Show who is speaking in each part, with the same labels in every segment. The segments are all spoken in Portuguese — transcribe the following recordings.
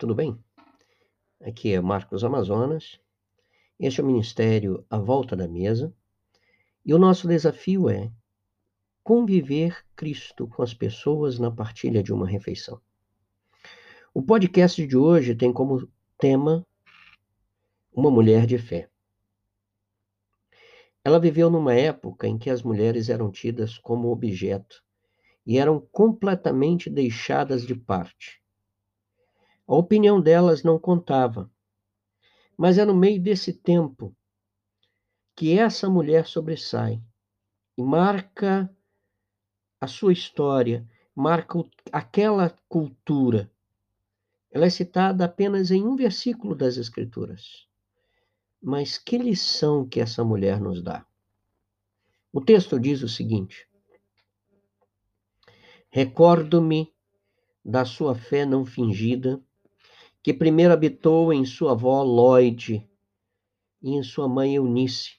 Speaker 1: Tudo bem? Aqui é Marcos Amazonas. Este é o Ministério A Volta da Mesa. E o nosso desafio é conviver Cristo com as pessoas na partilha de uma refeição. O podcast de hoje tem como tema uma mulher de fé. Ela viveu numa época em que as mulheres eram tidas como objeto e eram completamente deixadas de parte. A opinião delas não contava. Mas é no meio desse tempo que essa mulher sobressai e marca a sua história, marca aquela cultura. Ela é citada apenas em um versículo das Escrituras. Mas que lição que essa mulher nos dá? O texto diz o seguinte: Recordo-me da sua fé não fingida que primeiro habitou em sua avó Lloyd e em sua mãe Eunice,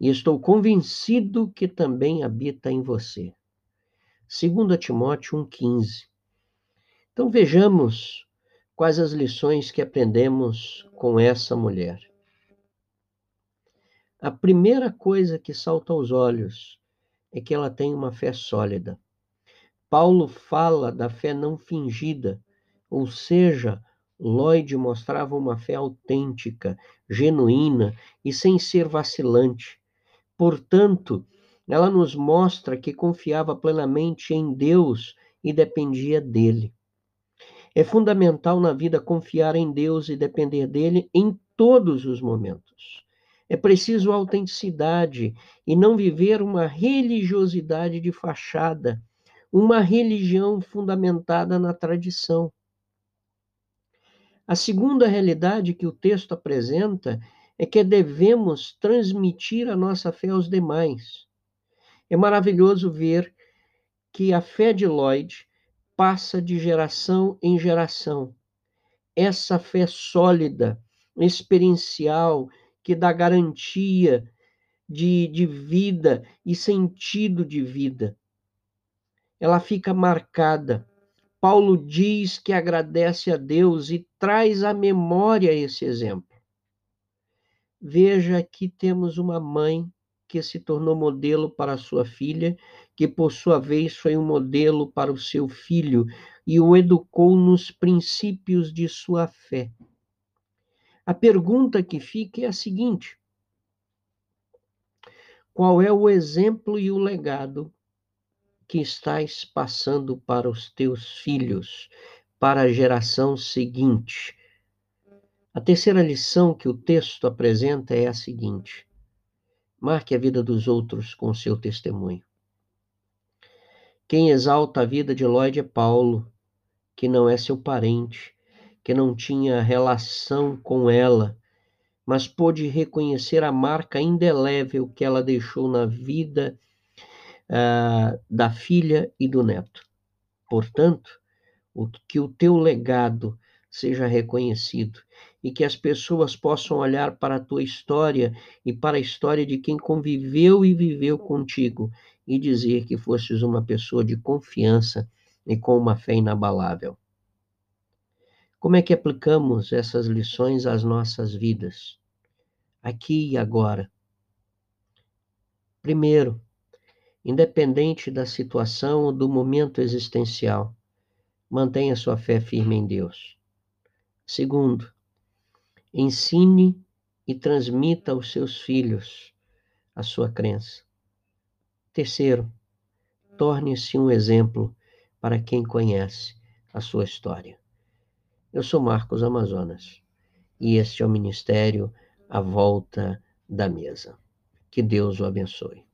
Speaker 1: e estou convencido que também habita em você. 2 Timóteo 1,15. Então vejamos quais as lições que aprendemos com essa mulher. A primeira coisa que salta aos olhos é que ela tem uma fé sólida. Paulo fala da fé não fingida, ou seja, Lloyd mostrava uma fé autêntica, genuína e sem ser vacilante. Portanto, ela nos mostra que confiava plenamente em Deus e dependia dele. É fundamental na vida confiar em Deus e depender dele em todos os momentos. É preciso autenticidade e não viver uma religiosidade de fachada, uma religião fundamentada na tradição. A segunda realidade que o texto apresenta é que devemos transmitir a nossa fé aos demais. É maravilhoso ver que a fé de Lloyd passa de geração em geração. Essa fé sólida, experiencial, que dá garantia de, de vida e sentido de vida. Ela fica marcada Paulo diz que agradece a Deus e traz à memória esse exemplo. Veja aqui temos uma mãe que se tornou modelo para sua filha, que por sua vez foi um modelo para o seu filho e o educou nos princípios de sua fé. A pergunta que fica é a seguinte: qual é o exemplo e o legado que estás passando para os teus filhos, para a geração seguinte. A terceira lição que o texto apresenta é a seguinte: marque a vida dos outros com seu testemunho. Quem exalta a vida de Lloyd é Paulo, que não é seu parente, que não tinha relação com ela, mas pôde reconhecer a marca indelével que ela deixou na vida uh, da filha e do neto. Portanto, o, que o teu legado seja reconhecido e que as pessoas possam olhar para a tua história e para a história de quem conviveu e viveu contigo e dizer que fosses uma pessoa de confiança e com uma fé inabalável. Como é que aplicamos essas lições às nossas vidas? Aqui e agora. Primeiro, independente da situação ou do momento existencial. Mantenha sua fé firme em Deus. Segundo, ensine e transmita aos seus filhos a sua crença. Terceiro, torne-se um exemplo para quem conhece a sua história. Eu sou Marcos Amazonas e este é o Ministério A Volta da Mesa. Que Deus o abençoe.